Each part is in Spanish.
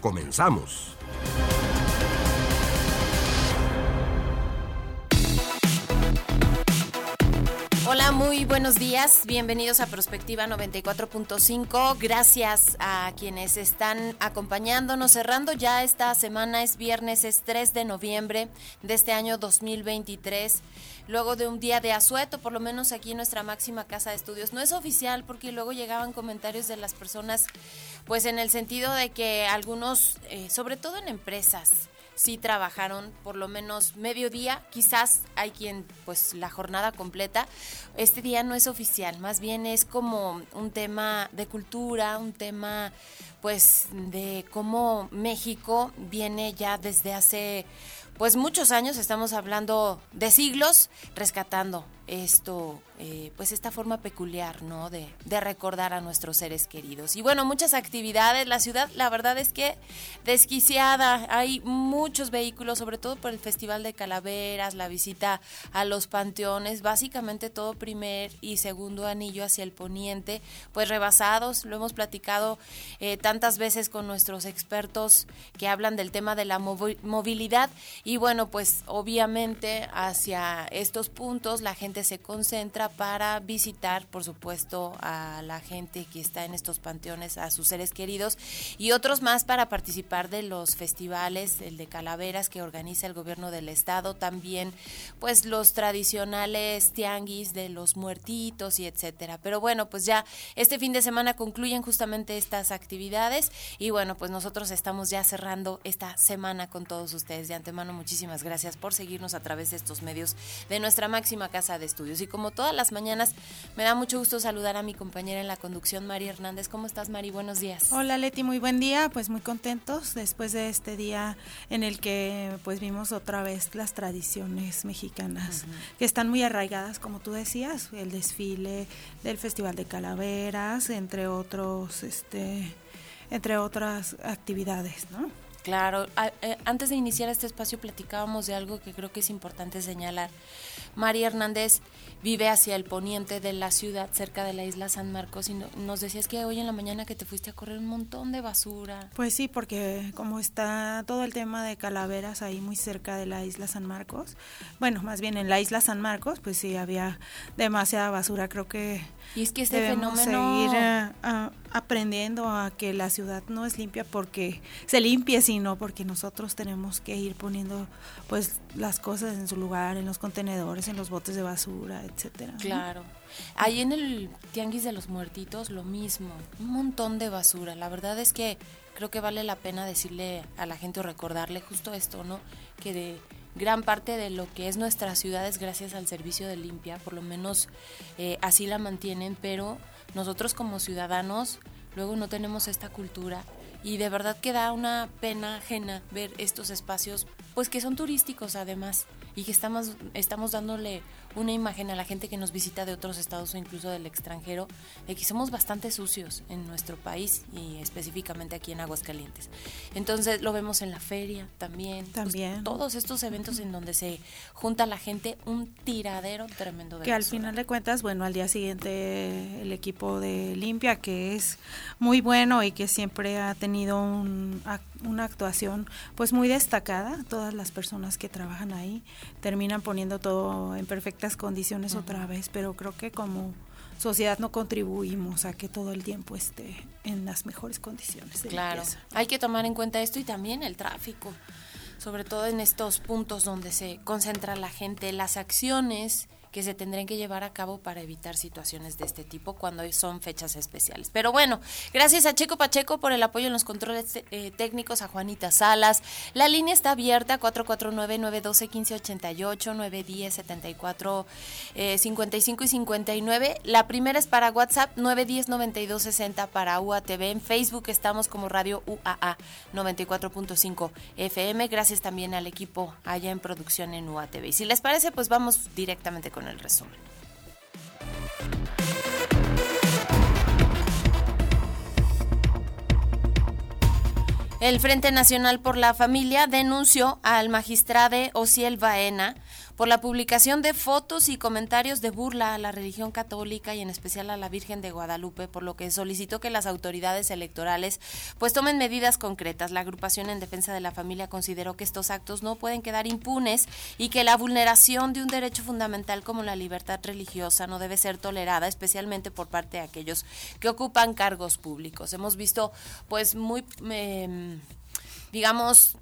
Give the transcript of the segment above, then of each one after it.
Comenzamos. Hola, muy buenos días. Bienvenidos a Prospectiva 94.5. Gracias a quienes están acompañándonos. Cerrando ya esta semana, es viernes, es 3 de noviembre de este año 2023. Luego de un día de asueto, por lo menos aquí en nuestra máxima casa de estudios. No es oficial porque luego llegaban comentarios de las personas, pues en el sentido de que algunos, eh, sobre todo en empresas, sí trabajaron por lo menos medio día, quizás hay quien pues la jornada completa. Este día no es oficial, más bien es como un tema de cultura, un tema pues de cómo México viene ya desde hace pues muchos años, estamos hablando de siglos, rescatando esto, eh, pues esta forma peculiar, ¿no? De, de, recordar a nuestros seres queridos. Y bueno, muchas actividades. La ciudad, la verdad es que desquiciada. Hay muchos vehículos, sobre todo por el Festival de Calaveras, la visita a los panteones, básicamente todo primer y segundo anillo hacia el poniente, pues rebasados. Lo hemos platicado eh, tantas veces con nuestros expertos que hablan del tema de la movilidad. Y bueno, pues obviamente hacia estos puntos la gente se concentra para visitar, por supuesto, a la gente que está en estos panteones, a sus seres queridos, y otros más para participar de los festivales, el de Calaveras que organiza el gobierno del estado, también pues los tradicionales tianguis de los muertitos y etcétera. Pero bueno, pues ya este fin de semana concluyen justamente estas actividades y bueno, pues nosotros estamos ya cerrando esta semana con todos ustedes. De antemano, muchísimas gracias por seguirnos a través de estos medios de nuestra máxima casa de estudios. Y como todas las mañanas, me da mucho gusto saludar a mi compañera en la conducción, Mari Hernández. ¿Cómo estás, Mari? Buenos días. Hola, Leti, muy buen día. Pues muy contentos después de este día en el que pues vimos otra vez las tradiciones mexicanas, que están muy arraigadas, como tú decías, el desfile del Festival de Calaveras, entre otros, este, entre otras actividades, ¿no? Claro, eh, antes de iniciar este espacio platicábamos de algo que creo que es importante señalar. María Hernández vive hacia el poniente de la ciudad, cerca de la isla San Marcos, y nos decías que hoy en la mañana que te fuiste a correr un montón de basura. Pues sí, porque como está todo el tema de calaveras ahí muy cerca de la isla San Marcos, bueno, más bien en la isla San Marcos, pues sí, había demasiada basura, creo que... Y es que este fenómeno... Seguir, eh, aprendiendo a que la ciudad no es limpia porque se limpie, sino porque nosotros tenemos que ir poniendo pues las cosas en su lugar, en los contenedores, en los botes de basura, etcétera. Claro. Ahí en el Tianguis de los Muertitos lo mismo, un montón de basura. La verdad es que creo que vale la pena decirle a la gente o recordarle justo esto, ¿no? Que de gran parte de lo que es nuestra ciudad es gracias al servicio de limpia, por lo menos eh, así la mantienen, pero nosotros como ciudadanos luego no tenemos esta cultura y de verdad que da una pena ajena ver estos espacios, pues que son turísticos además y que estamos, estamos dándole una imagen a la gente que nos visita de otros estados o incluso del extranjero de que somos bastante sucios en nuestro país y específicamente aquí en Aguascalientes. Entonces lo vemos en la feria también. Pues, también. todos estos eventos en donde se junta la gente, un tiradero tremendo de Que al final de cuentas, bueno, al día siguiente el equipo de limpia, que es muy bueno y que siempre ha tenido una actuación pues muy destacada, todas las personas que trabajan ahí terminan poniendo todo en perfecta condiciones otra vez, pero creo que como sociedad no contribuimos a que todo el tiempo esté en las mejores condiciones. claro, hay que tomar en cuenta esto y también el tráfico, sobre todo en estos puntos donde se concentra la gente, las acciones que se tendrían que llevar a cabo para evitar situaciones de este tipo cuando son fechas especiales. Pero bueno, gracias a Checo Pacheco por el apoyo en los controles eh, técnicos, a Juanita Salas. La línea está abierta 449-912-1588, 910-74, 55 y 59. La primera es para WhatsApp, 910-9260 para UATV. En Facebook estamos como Radio UAA 94.5 FM. Gracias también al equipo allá en producción en UATV. Y si les parece, pues vamos directamente con el resumen. El Frente Nacional por la Familia denunció al magistrado Ociel Baena por la publicación de fotos y comentarios de burla a la religión católica y en especial a la Virgen de Guadalupe, por lo que solicitó que las autoridades electorales pues tomen medidas concretas. La agrupación en defensa de la familia consideró que estos actos no pueden quedar impunes y que la vulneración de un derecho fundamental como la libertad religiosa no debe ser tolerada, especialmente por parte de aquellos que ocupan cargos públicos. Hemos visto pues muy em, digamos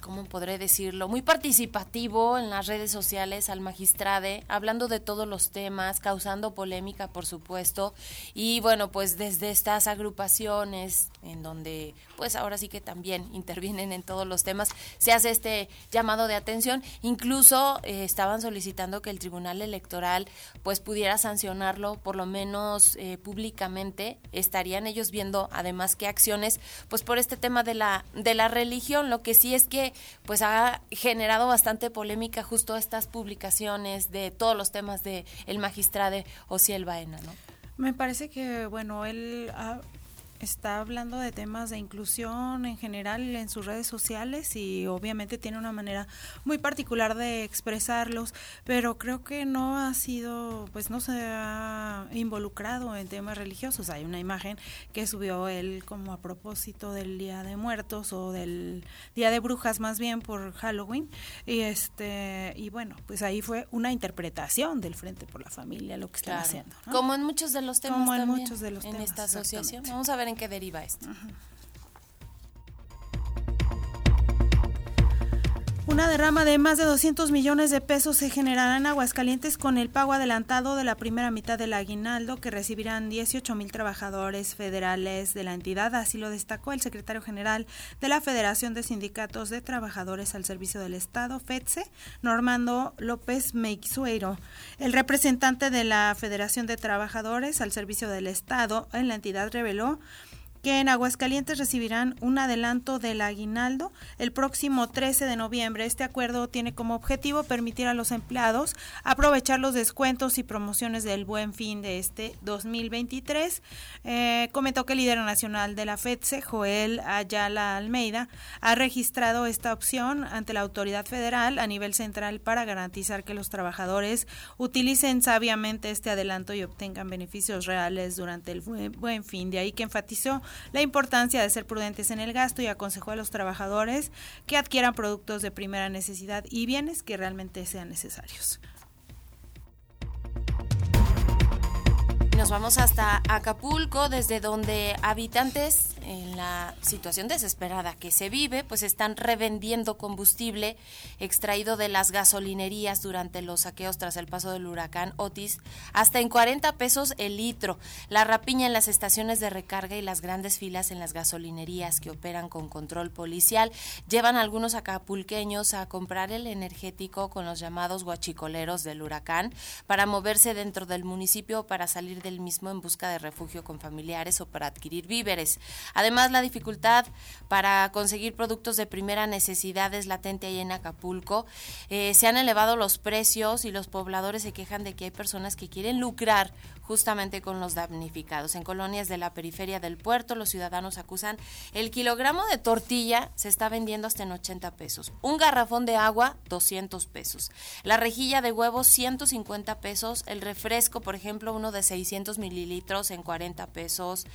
¿cómo podré decirlo? Muy participativo en las redes sociales al magistrade, hablando de todos los temas, causando polémica, por supuesto. Y bueno, pues desde estas agrupaciones, en donde pues ahora sí que también intervienen en todos los temas, se hace este llamado de atención. Incluso eh, estaban solicitando que el Tribunal Electoral pues pudiera sancionarlo, por lo menos eh, públicamente. Estarían ellos viendo además qué acciones, pues por este tema de la, de la religión, lo que sí es que pues ha generado bastante polémica justo estas publicaciones de todos los temas de el magistrado Ociel Baena, ¿no? Me parece que, bueno, él está hablando de temas de inclusión en general en sus redes sociales y obviamente tiene una manera muy particular de expresarlos, pero creo que no ha sido, pues no se ha involucrado en temas religiosos. Hay una imagen que subió él como a propósito del Día de Muertos o del Día de Brujas más bien por Halloween y este y bueno, pues ahí fue una interpretación del Frente por la Familia lo que están haciendo. Como en muchos de los temas como en muchos de los en temas, esta asociación. Vamos a ver en qué deriva esto. Una derrama de más de 200 millones de pesos se generará en Aguascalientes con el pago adelantado de la primera mitad del aguinaldo que recibirán 18 mil trabajadores federales de la entidad. Así lo destacó el secretario general de la Federación de Sindicatos de Trabajadores al Servicio del Estado, FEDSE, Normando López Meixueiro. El representante de la Federación de Trabajadores al Servicio del Estado en la entidad reveló que en Aguascalientes recibirán un adelanto del aguinaldo el próximo 13 de noviembre. Este acuerdo tiene como objetivo permitir a los empleados aprovechar los descuentos y promociones del buen fin de este 2023. Eh, comentó que el líder nacional de la FEDSE, Joel Ayala Almeida, ha registrado esta opción ante la autoridad federal a nivel central para garantizar que los trabajadores utilicen sabiamente este adelanto y obtengan beneficios reales durante el buen fin. De ahí que enfatizó la importancia de ser prudentes en el gasto y aconsejó a los trabajadores que adquieran productos de primera necesidad y bienes que realmente sean necesarios. Nos vamos hasta Acapulco, desde donde habitantes en la situación desesperada que se vive, pues están revendiendo combustible extraído de las gasolinerías durante los saqueos tras el paso del huracán Otis, hasta en 40 pesos el litro. La rapiña en las estaciones de recarga y las grandes filas en las gasolinerías que operan con control policial llevan a algunos acapulqueños a comprar el energético con los llamados guachicoleros del huracán para moverse dentro del municipio para salir del mismo en busca de refugio con familiares o para adquirir víveres. Además, la dificultad para conseguir productos de primera necesidad es latente ahí en Acapulco. Eh, se han elevado los precios y los pobladores se quejan de que hay personas que quieren lucrar justamente con los damnificados. En colonias de la periferia del puerto, los ciudadanos acusan el kilogramo de tortilla se está vendiendo hasta en 80 pesos. Un garrafón de agua, 200 pesos. La rejilla de huevos, 150 pesos. El refresco, por ejemplo, uno de 600 mililitros en 40 pesos.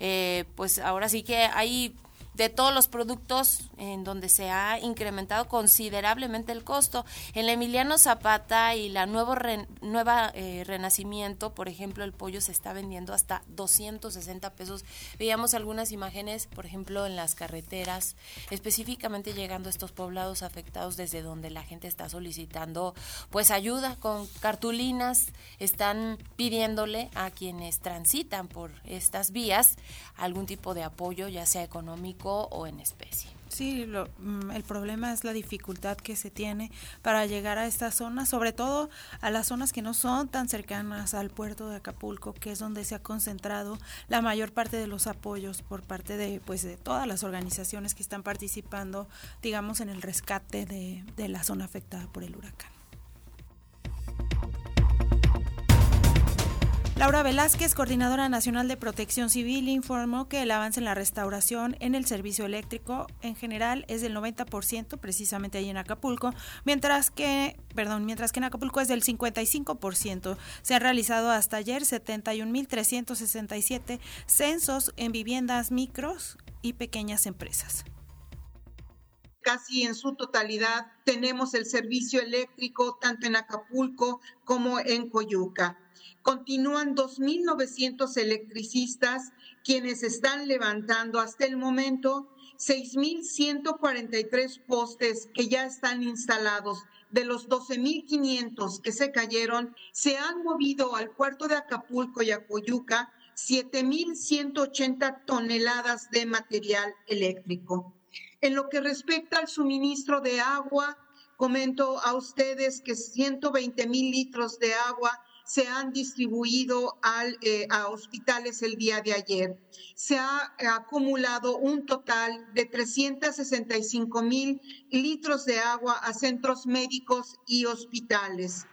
Eh, pues ahora sí que hay de todos los productos en donde se ha incrementado considerablemente el costo. En la Emiliano Zapata y la nuevo nueva eh, Renacimiento, por ejemplo, el pollo se está vendiendo hasta 260 pesos. Veíamos algunas imágenes, por ejemplo, en las carreteras, específicamente llegando a estos poblados afectados desde donde la gente está solicitando pues ayuda con cartulinas, están pidiéndole a quienes transitan por estas vías algún tipo de apoyo, ya sea económico o en especie. Sí, lo, mm, el problema es la dificultad que se tiene para llegar a estas zonas, sobre todo a las zonas que no son tan cercanas al puerto de Acapulco, que es donde se ha concentrado la mayor parte de los apoyos por parte de, pues, de todas las organizaciones que están participando, digamos, en el rescate de, de la zona afectada por el huracán. Laura Velázquez, coordinadora nacional de protección civil, informó que el avance en la restauración en el servicio eléctrico en general es del 90%, precisamente ahí en Acapulco, mientras que, perdón, mientras que en Acapulco es del 55%. Se han realizado hasta ayer 71.367 censos en viviendas micros y pequeñas empresas casi en su totalidad tenemos el servicio eléctrico tanto en Acapulco como en Coyuca. Continúan 2.900 electricistas quienes están levantando hasta el momento 6.143 postes que ya están instalados. De los 12.500 que se cayeron, se han movido al puerto de Acapulco y a Coyuca 7.180 toneladas de material eléctrico. En lo que respecta al suministro de agua, comento a ustedes que 120 mil litros de agua se han distribuido eh, a hospitales el día de ayer. Se ha acumulado un total de 365 mil litros de agua a centros médicos y hospitales.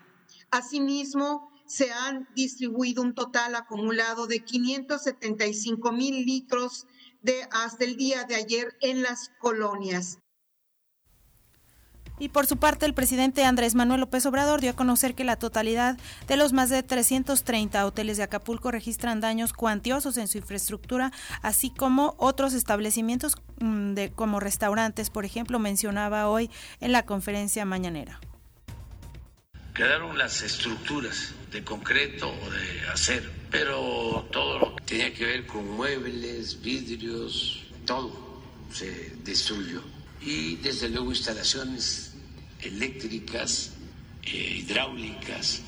Asimismo, se han distribuido un total acumulado de 575 mil litros de hasta el día de ayer en las colonias. Y por su parte, el presidente Andrés Manuel López Obrador dio a conocer que la totalidad de los más de 330 hoteles de Acapulco registran daños cuantiosos en su infraestructura, así como otros establecimientos mm, de, como restaurantes, por ejemplo, mencionaba hoy en la conferencia mañanera. Quedaron las estructuras de concreto o de acero, pero todo lo que tenía que ver con muebles, vidrios, todo se destruyó. Y desde luego instalaciones eléctricas, eh, hidráulicas.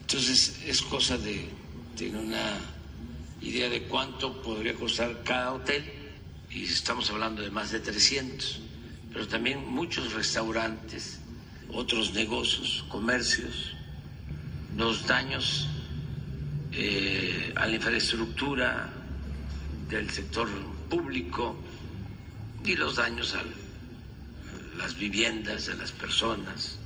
Entonces es cosa de tener una idea de cuánto podría costar cada hotel y estamos hablando de más de 300, pero también muchos restaurantes, otros negocios, comercios, los daños eh, a la infraestructura del sector público y los daños al las viviendas de las personas,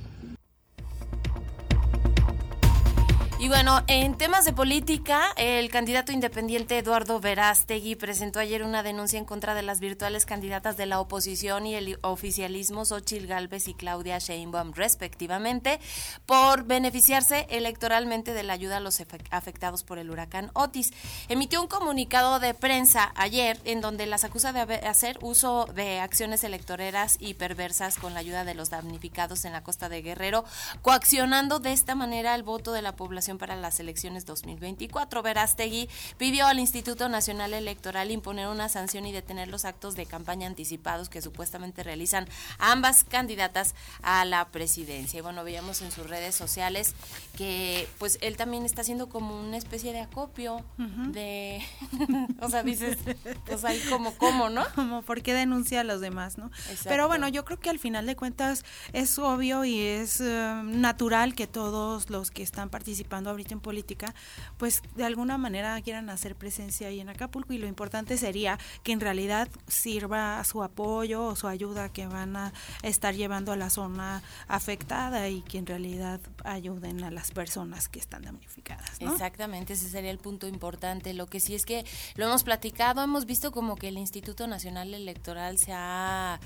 Y bueno, en temas de política, el candidato independiente Eduardo Verástegui presentó ayer una denuncia en contra de las virtuales candidatas de la oposición y el oficialismo Xochil Gálvez y Claudia Sheinbaum, respectivamente, por beneficiarse electoralmente de la ayuda a los afectados por el huracán Otis. Emitió un comunicado de prensa ayer en donde las acusa de hacer uso de acciones electoreras y perversas con la ayuda de los damnificados en la costa de Guerrero, coaccionando de esta manera el voto de la población para las elecciones 2024. Verástegui pidió al Instituto Nacional Electoral imponer una sanción y detener los actos de campaña anticipados que supuestamente realizan ambas candidatas a la presidencia. Y bueno, veíamos en sus redes sociales que pues él también está haciendo como una especie de acopio de, o sea, dices, pues ahí como, ¿cómo, no? Como, ¿por qué denuncia a los demás, no? Pero bueno, yo creo que al final de cuentas es obvio y es eh, natural que todos los que están participando ahorita en política, pues de alguna manera quieran hacer presencia ahí en Acapulco y lo importante sería que en realidad sirva su apoyo o su ayuda que van a estar llevando a la zona afectada y que en realidad ayuden a las personas que están damnificadas. Exactamente, ese sería el punto importante. Lo que sí es que lo hemos platicado, hemos visto como que el Instituto Nacional Electoral se ha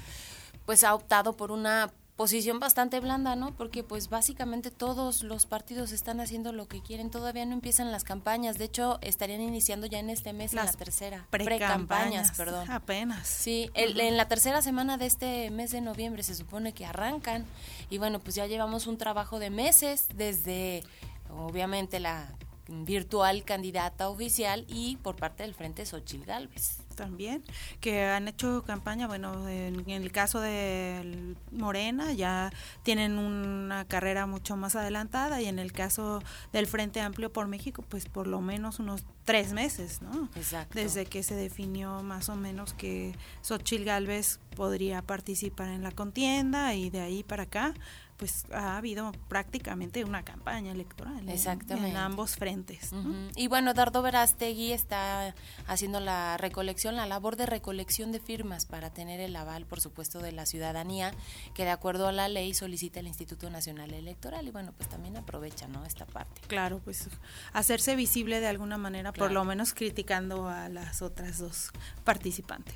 pues ha optado por una posición bastante blanda, ¿no? Porque pues básicamente todos los partidos están haciendo lo que quieren, todavía no empiezan las campañas, de hecho estarían iniciando ya en este mes Las la tercera, Pre-campañas, perdón. Apenas. Sí, el- en la tercera semana de este mes de noviembre se supone que arrancan y bueno, pues ya llevamos un trabajo de meses desde obviamente la virtual candidata oficial y por parte del Frente Xochil Gálvez. También, que han hecho campaña, bueno, en, en el caso de Morena ya tienen una carrera mucho más adelantada y en el caso del Frente Amplio por México, pues por lo menos unos tres meses, ¿no? Exacto. Desde que se definió más o menos que Xochil Gálvez podría participar en la contienda y de ahí para acá, pues ha habido prácticamente una campaña electoral en- Exactamente. en ambos frentes. Y bueno, Dardo Verástegui está haciendo la recolección, la labor de recolección de firmas para tener el aval, por supuesto, de la ciudadanía, que de acuerdo a la ley solicita el Instituto Nacional Electoral. Y bueno, pues también aprovecha, ¿no? Esta parte. Claro, pues hacerse visible de alguna manera, por lo menos criticando a las otras dos participantes.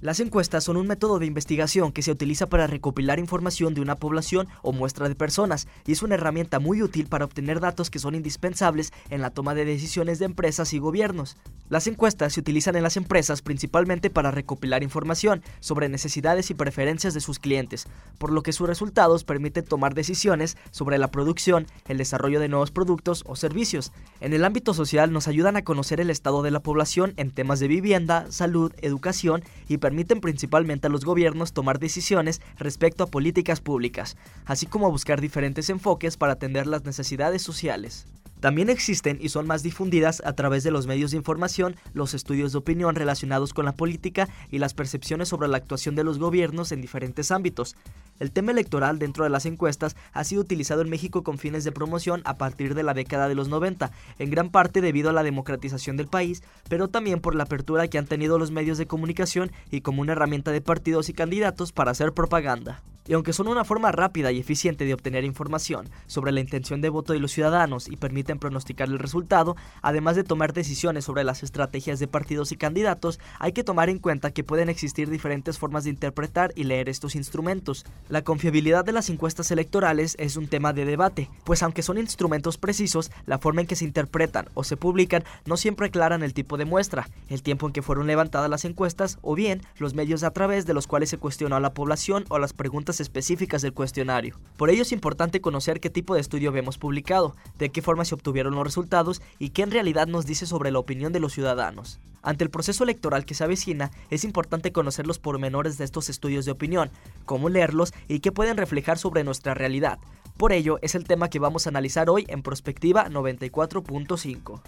Las encuestas son un método de investigación que se utiliza para recopilar información de una población o muestra de personas y es una herramienta muy útil para obtener datos que son indispensables en la toma de decisiones de empresas y gobiernos. Las encuestas se utilizan en las empresas principalmente para recopilar información sobre necesidades y preferencias de sus clientes, por lo que sus resultados permiten tomar decisiones sobre la producción, el desarrollo de nuevos productos o servicios. En el ámbito social nos ayudan a conocer el estado de la población en temas de vivienda, salud, educación y permiten principalmente a los gobiernos tomar decisiones respecto a políticas públicas, así como buscar diferentes enfoques para atender las necesidades sociales. También existen y son más difundidas a través de los medios de información los estudios de opinión relacionados con la política y las percepciones sobre la actuación de los gobiernos en diferentes ámbitos. El tema electoral dentro de las encuestas ha sido utilizado en México con fines de promoción a partir de la década de los 90, en gran parte debido a la democratización del país, pero también por la apertura que han tenido los medios de comunicación y como una herramienta de partidos y candidatos para hacer propaganda. Y aunque son una forma rápida y eficiente de obtener información sobre la intención de voto de los ciudadanos y permiten pronosticar el resultado, además de tomar decisiones sobre las estrategias de partidos y candidatos, hay que tomar en cuenta que pueden existir diferentes formas de interpretar y leer estos instrumentos. La confiabilidad de las encuestas electorales es un tema de debate, pues aunque son instrumentos precisos, la forma en que se interpretan o se publican no siempre aclaran el tipo de muestra, el tiempo en que fueron levantadas las encuestas o bien los medios a través de los cuales se cuestionó a la población o las preguntas específicas del cuestionario. Por ello es importante conocer qué tipo de estudio vemos publicado, de qué forma se obtuvieron los resultados y qué en realidad nos dice sobre la opinión de los ciudadanos. Ante el proceso electoral que se avecina, es importante conocer los pormenores de estos estudios de opinión, cómo leerlos y qué pueden reflejar sobre nuestra realidad. Por ello es el tema que vamos a analizar hoy en Prospectiva 94.5.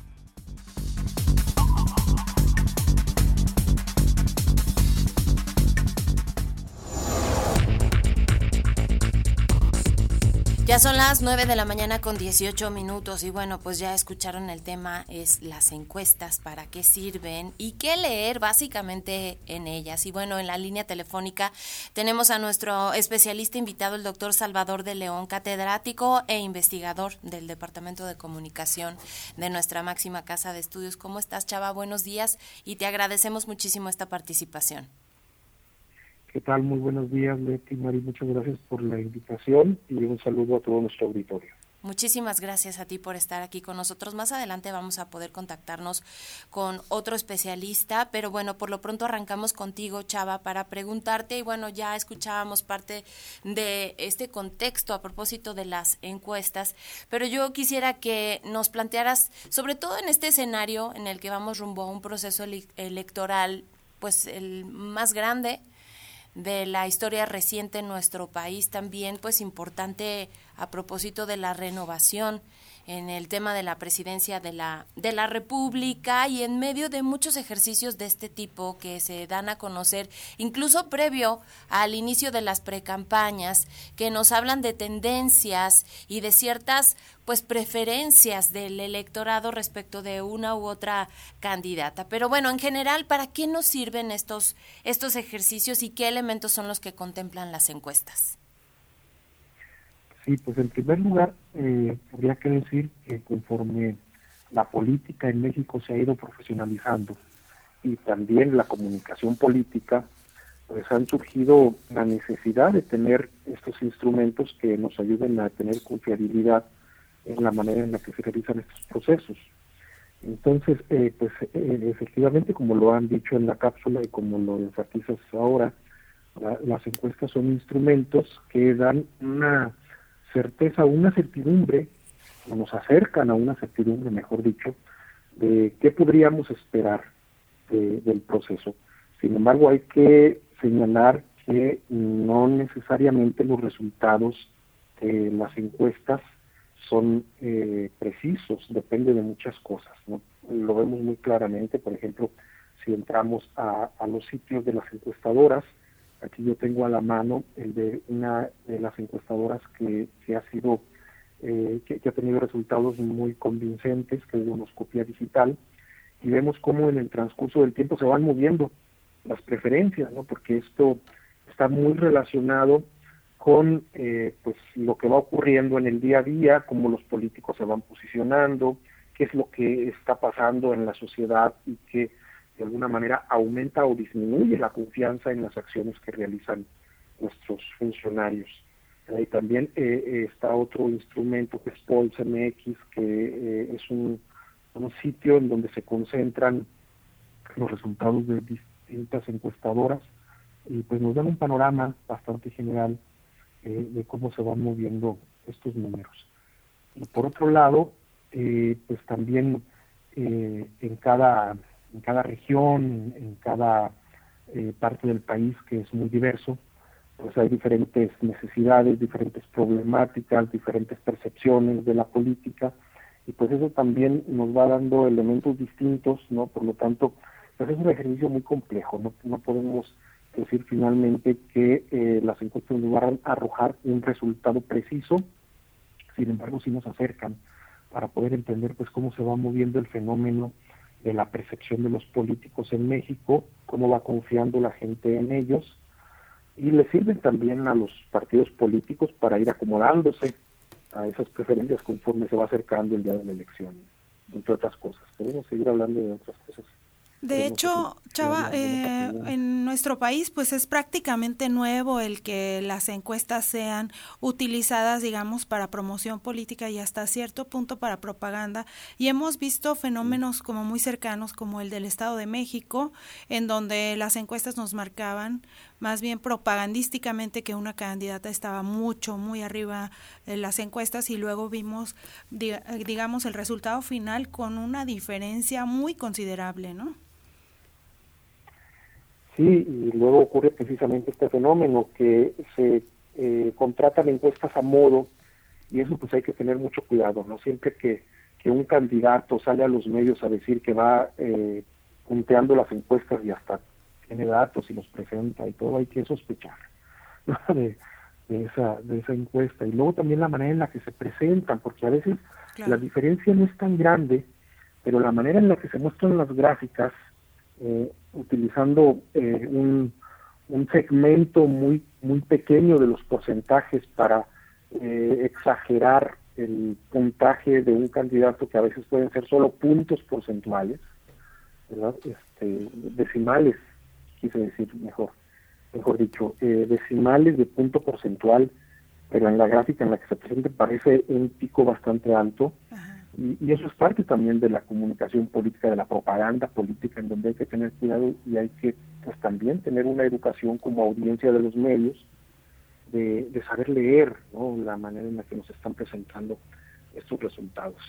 Ya son las 9 de la mañana con 18 minutos y bueno, pues ya escucharon el tema, es las encuestas, para qué sirven y qué leer básicamente en ellas. Y bueno, en la línea telefónica tenemos a nuestro especialista invitado, el doctor Salvador de León, catedrático e investigador del Departamento de Comunicación de nuestra máxima casa de estudios. ¿Cómo estás, Chava? Buenos días y te agradecemos muchísimo esta participación. ¿Qué tal? Muy buenos días, Leti Mari. Muchas gracias por la invitación y un saludo a todo nuestro auditorio. Muchísimas gracias a ti por estar aquí con nosotros. Más adelante vamos a poder contactarnos con otro especialista, pero bueno, por lo pronto arrancamos contigo, Chava, para preguntarte y bueno, ya escuchábamos parte de este contexto a propósito de las encuestas, pero yo quisiera que nos plantearas, sobre todo en este escenario en el que vamos rumbo a un proceso ele electoral, pues el más grande de la historia reciente en nuestro país también, pues importante a propósito de la renovación en el tema de la presidencia de la, de la República y en medio de muchos ejercicios de este tipo que se dan a conocer, incluso previo al inicio de las precampañas, que nos hablan de tendencias y de ciertas pues preferencias del electorado respecto de una u otra candidata. Pero bueno, en general, ¿para qué nos sirven estos, estos ejercicios y qué elementos son los que contemplan las encuestas? Sí, pues en primer lugar, eh, habría que decir que conforme la política en México se ha ido profesionalizando y también la comunicación política, pues han surgido la necesidad de tener estos instrumentos que nos ayuden a tener confiabilidad en la manera en la que se realizan estos procesos. Entonces, eh, pues eh, efectivamente, como lo han dicho en la cápsula y como lo enfatizas ahora, las encuestas son instrumentos que dan una certeza, una certidumbre, o nos acercan a una certidumbre, mejor dicho, de qué podríamos esperar del proceso. Sin embargo, hay que señalar que no necesariamente los resultados de las encuestas son eh, precisos, depende de muchas cosas. Lo vemos muy claramente, por ejemplo, si entramos a los sitios de las encuestadoras, Aquí yo tengo a la mano el de una de las encuestadoras que, que ha sido, eh, que, ha tenido resultados muy convincentes, que es Donoscopía Digital, y vemos cómo en el transcurso del tiempo se van moviendo las preferencias, ¿no? Porque esto está muy relacionado con eh, pues lo que va ocurriendo en el día a día, cómo los políticos se van posicionando, qué es lo que está pasando en la sociedad y qué de alguna manera aumenta o disminuye la confianza en las acciones que realizan nuestros funcionarios. Y también eh, eh, está otro instrumento que es Pulse MX, que eh, es un, sitio en donde se concentran los resultados de distintas encuestadoras y pues nos dan un panorama bastante general de cómo se van moviendo estos números. Y por otro lado, pues también en cada en cada región, en cada eh, parte del país que es muy diverso, pues hay diferentes necesidades, diferentes problemáticas, diferentes percepciones de la política y pues eso también nos va dando elementos distintos, ¿no? Por lo tanto, pues es un ejercicio muy complejo, no, no podemos decir finalmente que eh, las encuestas nos van a arrojar un resultado preciso, sin embargo sí nos acercan para poder entender pues cómo se va moviendo el fenómeno de la percepción de los políticos en México, cómo va confiando la gente en ellos, y le sirven también a los partidos políticos para ir acomodándose a esas preferencias conforme se va acercando el día de la elección, entre otras cosas. Podemos seguir hablando de otras cosas. De hecho, Chava, eh, en nuestro país pues es prácticamente nuevo el que las encuestas sean utilizadas, digamos, para promoción política y hasta cierto punto para propaganda. Y hemos visto fenómenos como muy cercanos como el del Estado de México, en donde las encuestas nos marcaban más bien propagandísticamente que una candidata estaba mucho, muy arriba en las encuestas y luego vimos, digamos, el resultado final con una diferencia muy considerable, ¿no? Sí, y luego ocurre precisamente este fenómeno que se eh, contratan encuestas a modo y eso pues hay que tener mucho cuidado, ¿no? Siempre que, que un candidato sale a los medios a decir que va eh, punteando las encuestas y hasta tiene datos y los presenta y todo, hay que sospechar de, esa, de esa encuesta. Y luego también la manera en la que se presentan, porque a veces la diferencia no es tan grande, pero la manera en la que se muestran las gráficas eh, utilizando eh, un, segmento muy muy pequeño de los porcentajes para eh, exagerar el puntaje de un candidato que a veces pueden ser solo puntos porcentuales, ¿verdad? Este, decimales, quise decir mejor, mejor dicho, decimales de punto porcentual, pero en la gráfica en la que se presenta parece un pico bastante alto. Y, eso es parte también de la comunicación política, de la propaganda política, en donde hay que tener cuidado y hay que pues también tener una educación como audiencia de los medios, de, saber leer ¿no? la manera en la que nos están presentando estos resultados.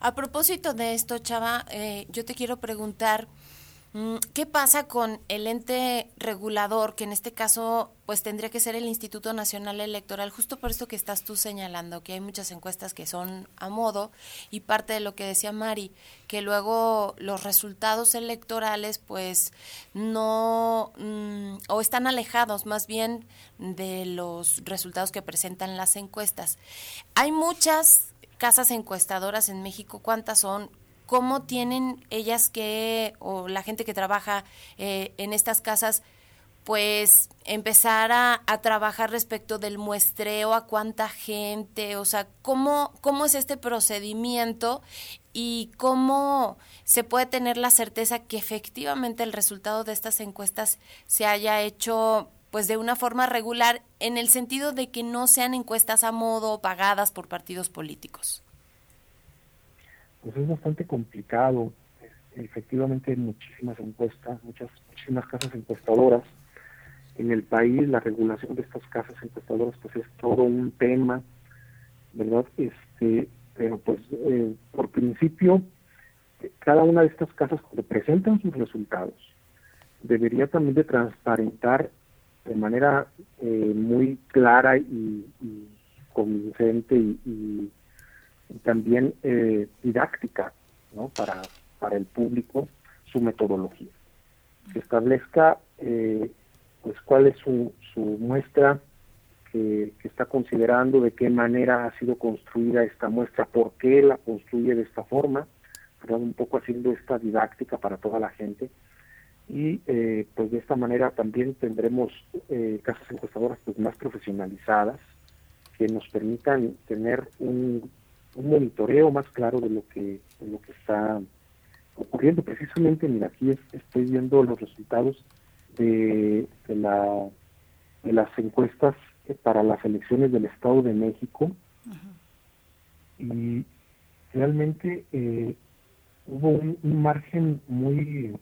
A propósito de esto, Chava, eh, yo te quiero preguntar, ¿Qué pasa con el ente regulador, que en este caso pues tendría que ser el Instituto Nacional Electoral, justo por esto que estás tú señalando, que hay muchas encuestas que son a modo y parte de lo que decía Mari, que luego los resultados electorales pues no, mm, o están alejados más bien de los resultados que presentan las encuestas. Hay muchas casas encuestadoras en México, ¿cuántas son? Cómo tienen ellas que, o la gente que trabaja eh, en estas casas, pues empezar a, trabajar respecto del muestreo, a cuánta gente, o sea, cómo, cómo es este procedimiento y cómo se puede tener la certeza que efectivamente el resultado de estas encuestas se haya hecho pues de una forma regular en el sentido de que no sean encuestas a modo pagadas por partidos políticos pues es bastante complicado. Efectivamente hay muchísimas encuestas, muchas, muchísimas casas encuestadoras. En el país la regulación de estas casas encuestadoras pues es todo un tema, ¿verdad? Este, pero pues eh, por principio cada una de estas casas cuando presentan sus resultados debería también de transparentar de manera eh, muy clara y, convincente y también eh, didáctica ¿no? para, para el público su metodología. Que establezca eh, pues cuál es su, su muestra que, está considerando, de qué manera ha sido construida esta muestra, por qué la construye de esta forma, un poco haciendo esta didáctica para toda la gente. Y eh, pues de esta manera también tendremos casas encuestadoras pues más profesionalizadas que nos permitan tener un un monitoreo más claro de lo que, lo que está ocurriendo. Precisamente, mira, aquí estoy viendo los resultados de, de, la, de las encuestas para las elecciones del Estado de México y realmente eh, hubo un, margen muy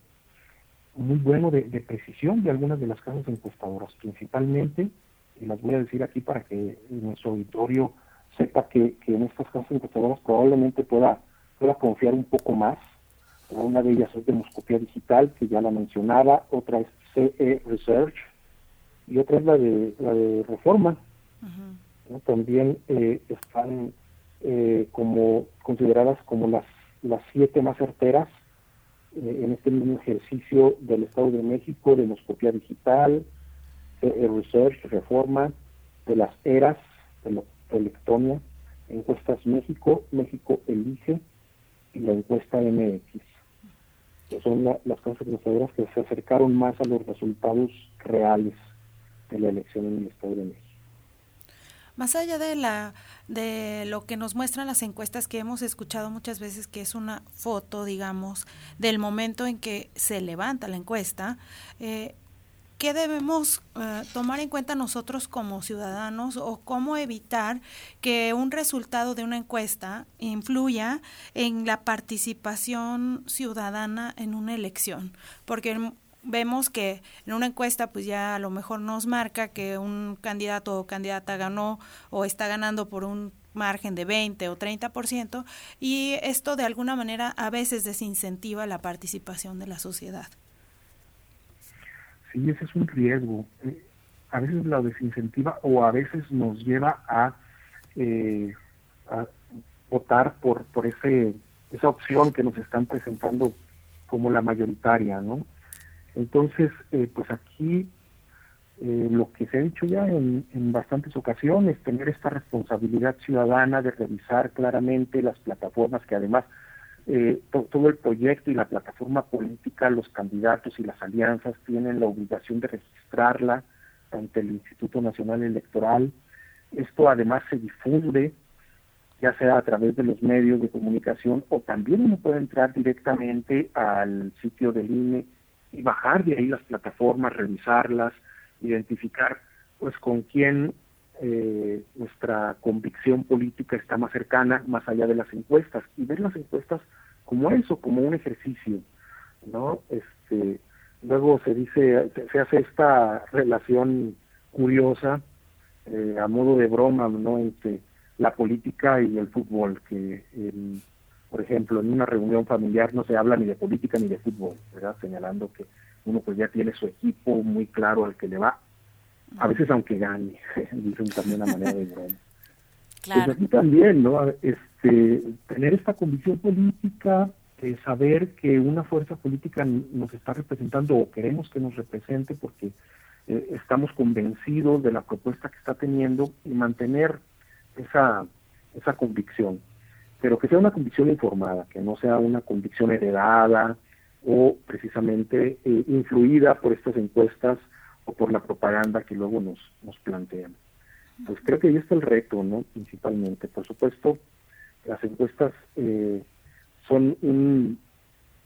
muy bueno de, de, precisión de algunas de las casas encuestadoras, principalmente, y las voy a decir aquí para que nuestro auditorio sepa que, en estas casas encuestadoras probablemente pueda, pueda confiar un poco más. Una de ellas es Demoscopía Digital, que ya la mencionaba, otra es CE Research y otra es la de, la de Reforma. También eh, están eh, como consideradas como las, las siete más certeras eh, en este mismo ejercicio del Estado de México, Demoscopía Digital, CE Research, Reforma, de las eras, de lo Electonia, encuestas México, México Elige y la encuesta MX. Que son las casas encuestadoras que se acercaron más a los resultados reales de la elección en el Estado de México. Más allá de la de lo que nos muestran las encuestas que hemos escuchado muchas veces que es una foto, digamos, del momento en que se levanta la encuesta, eh, ¿qué debemos eh, tomar en cuenta nosotros como ciudadanos o cómo evitar que un resultado de una encuesta influya en la participación ciudadana en una elección? Porque vemos que en una encuesta pues ya a lo mejor nos marca que un candidato o candidata ganó o está ganando por un margen de 20 o 30% y esto de alguna manera a veces desincentiva la participación de la sociedad. Sí, ese es un riesgo. Eh, a veces la desincentiva o a veces nos lleva a, eh, votar por, por ese, esa opción que nos están presentando como la mayoritaria, ¿no? Entonces, eh, pues aquí lo que se ha dicho ya en, en, bastantes ocasiones, tener esta responsabilidad ciudadana de revisar claramente las plataformas que además eh, todo el proyecto y la plataforma política, los candidatos y las alianzas tienen la obligación de registrarla ante el Instituto Nacional Electoral. Esto además se difunde, ya sea a través de los medios de comunicación o también uno puede entrar directamente al sitio del INE y bajar de ahí las plataformas, revisarlas, identificar pues con quién eh, nuestra convicción política está más cercana, más allá de las encuestas, y ver las encuestas como eso, como un ejercicio, ¿no? Este, luego se dice, se, hace esta relación curiosa, eh, a modo de broma, ¿no? Entre la política y el fútbol, que por ejemplo, en una reunión familiar no se habla ni de política ni de fútbol. Señalando que uno pues ya tiene su equipo muy claro al que le va, a veces aunque gane, dicen también a manera de broma. Claro. Pues aquí también, ¿no? Este, tener esta convicción política, de saber que una fuerza política nos está representando o queremos que nos represente porque eh, estamos convencidos de la propuesta que está teniendo y mantener esa, esa convicción, pero que sea una convicción informada, que no sea una convicción heredada o precisamente eh, influida por estas encuestas o por la propaganda que luego nos, nos plantean. Pues creo que ahí está el reto, ¿no? Principalmente. Por supuesto, las encuestas eh, son un,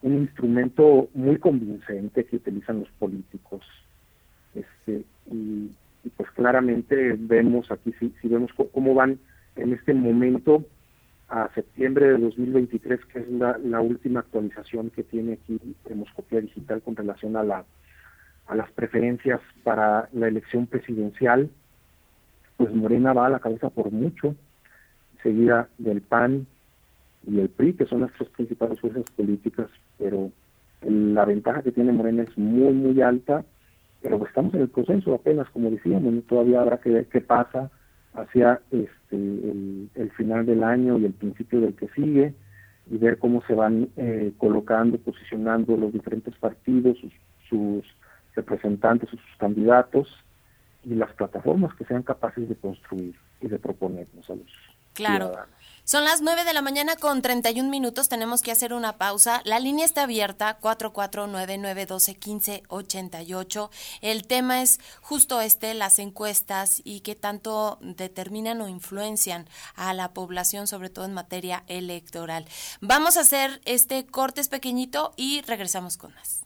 instrumento muy convincente que utilizan los políticos. Este, y, pues claramente vemos aquí, si, si vemos cómo van en este momento a septiembre de 2023, que es la, la última actualización que tiene aquí Demoscopía Digital con relación a la a las preferencias para la elección presidencial, pues Morena va a la cabeza por mucho, seguida del PAN y el PRI, que son las tres principales fuerzas políticas, pero la ventaja que tiene Morena es muy, muy alta, pero estamos en el proceso apenas, como decíamos, todavía habrá que ver qué pasa hacia este el, final del año y el principio del que sigue, y ver cómo se van eh, colocando, posicionando los diferentes partidos, sus, sus representantes o sus candidatos y las plataformas que sean capaces de construir y de proponernos a los claro. Son las 9 de la mañana con 31 minutos, tenemos que hacer una pausa. La línea está abierta, 4499121588. El tema es justo este, las encuestas y qué tanto determinan o influencian a la población, sobre todo en materia electoral. Vamos a hacer este cortes pequeñito y regresamos con más.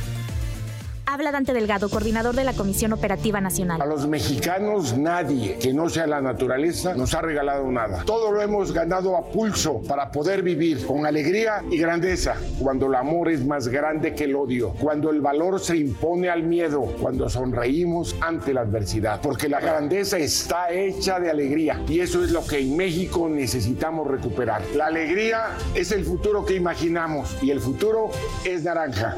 Habla Dante Delgado, coordinador de la Comisión Operativa Nacional. A los mexicanos nadie que no sea la naturaleza nos ha regalado nada. Todo lo hemos ganado a pulso para poder vivir con alegría y grandeza. Cuando el amor es más grande que el odio, cuando el valor se impone al miedo, cuando sonreímos ante la adversidad. Porque la grandeza está hecha de alegría y eso es lo que en México necesitamos recuperar. La alegría es el futuro que imaginamos y el futuro es naranja.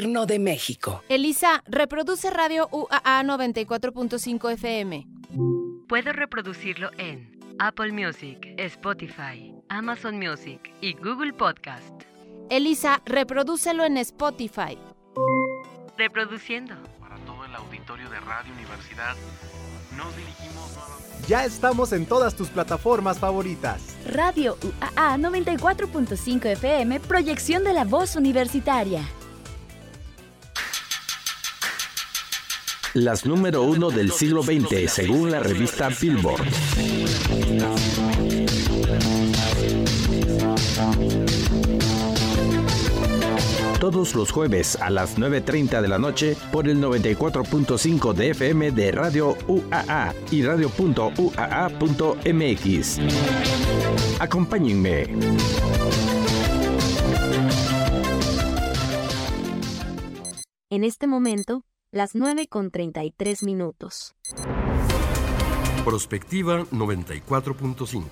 de México. Elisa, reproduce radio UAA 94.5 FM. Puedo reproducirlo en Apple Music, Spotify, Amazon Music y Google Podcast. Elisa, reprodúcelo en Spotify. Reproduciendo. Para todo el auditorio de Radio Universidad, nos dirigimos Ya estamos en todas tus plataformas favoritas. Radio UAA 94.5 FM, proyección de la voz universitaria. Las número uno del siglo XX, según la revista Billboard. Todos los jueves a las 9.30 de la noche por el 94.5 de FM de Radio UAA y radio.uaa.mx. Acompáñenme. En este momento, las 9 con 33 minutos. Prospectiva 94.5.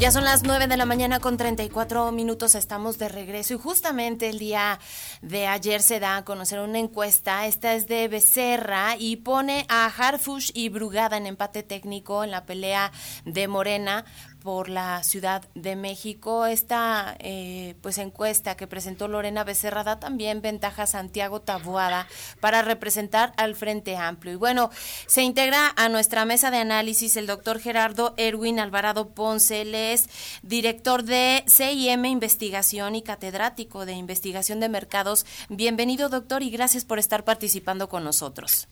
Ya son las 9 de la mañana con 34 minutos, estamos de regreso y justamente el día de ayer se da a conocer una encuesta, esta es de Becerra y pone a Harfush y Brugada en empate técnico en la pelea de Morena por la Ciudad de México. Esta eh, pues encuesta que presentó Lorena Becerra da también ventaja a Santiago Tabuada para representar al Frente Amplio. Y bueno, se integra a nuestra mesa de análisis el doctor Gerardo Erwin Alvarado Ponce. Él es director de CIM Investigación y catedrático de Investigación de Mercados. Bienvenido, doctor, y gracias por estar participando con nosotros.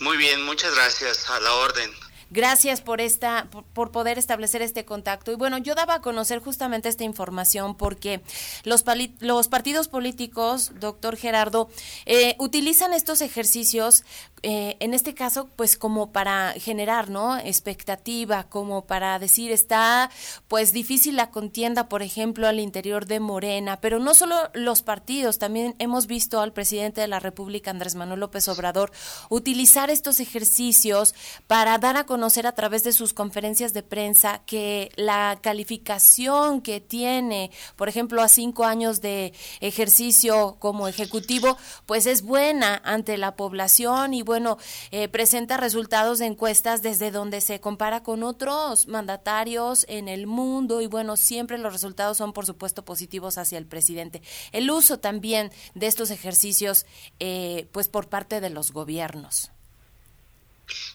Muy bien, muchas gracias. A la orden. Gracias por esta, por, poder establecer este contacto. Y bueno, yo daba a conocer justamente esta información porque los, los partidos políticos, doctor Gerardo, eh, utilizan estos ejercicios eh, en este caso, pues como para generar, ¿no? Expectativa, como para decir, está pues difícil la contienda, por ejemplo, al interior de Morena, pero no solo los partidos, también hemos visto al presidente de la República, Andrés Manuel López Obrador, utilizar estos ejercicios para dar a conocer a través de sus conferencias de prensa que la calificación que tiene, por ejemplo, a cinco años de ejercicio como ejecutivo, pues es buena ante la población y bueno, eh, presenta resultados de encuestas desde donde se compara con otros mandatarios en el mundo y bueno, siempre los resultados son por supuesto positivos hacia el presidente. El uso también de estos ejercicios, eh, pues por parte de los gobiernos.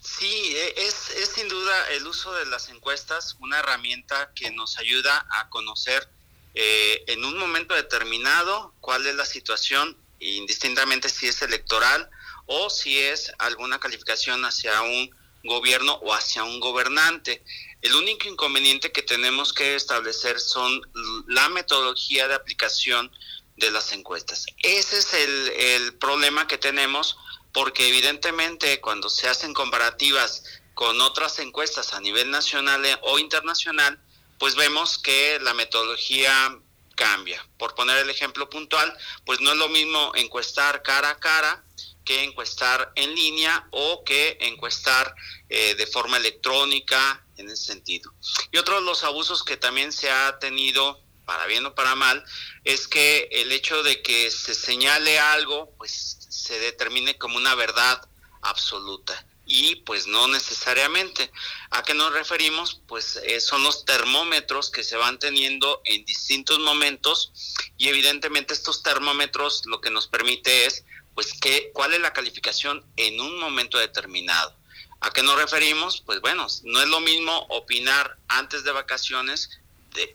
Sí, e, es, es sin duda el uso de las encuestas una herramienta que nos ayuda a conocer eh, en un momento determinado cuál es la situación, indistintamente si es electoral o si es alguna calificación hacia un gobierno o hacia un gobernante. El único inconveniente que tenemos que establecer son la metodología de aplicación de las encuestas. Ese es el, el problema que tenemos porque evidentemente cuando se hacen comparativas con otras encuestas a nivel nacional o internacional, pues vemos que la metodología cambia. Por poner el ejemplo puntual, pues no es lo mismo encuestar cara a cara que encuestar en línea o que encuestar eh, de forma electrónica en ese sentido. Y otro de los abusos que también se ha tenido, para bien o para mal, es que el hecho de que se señale algo, pues se determine como una verdad absoluta y pues no necesariamente. ¿A qué nos referimos? Pues eh, son los termómetros que se van teniendo en distintos momentos y evidentemente estos termómetros lo que nos permite es pues ¿qué, cuál es la calificación en un momento determinado. ¿A qué nos referimos? Pues bueno, no es lo mismo opinar antes de vacaciones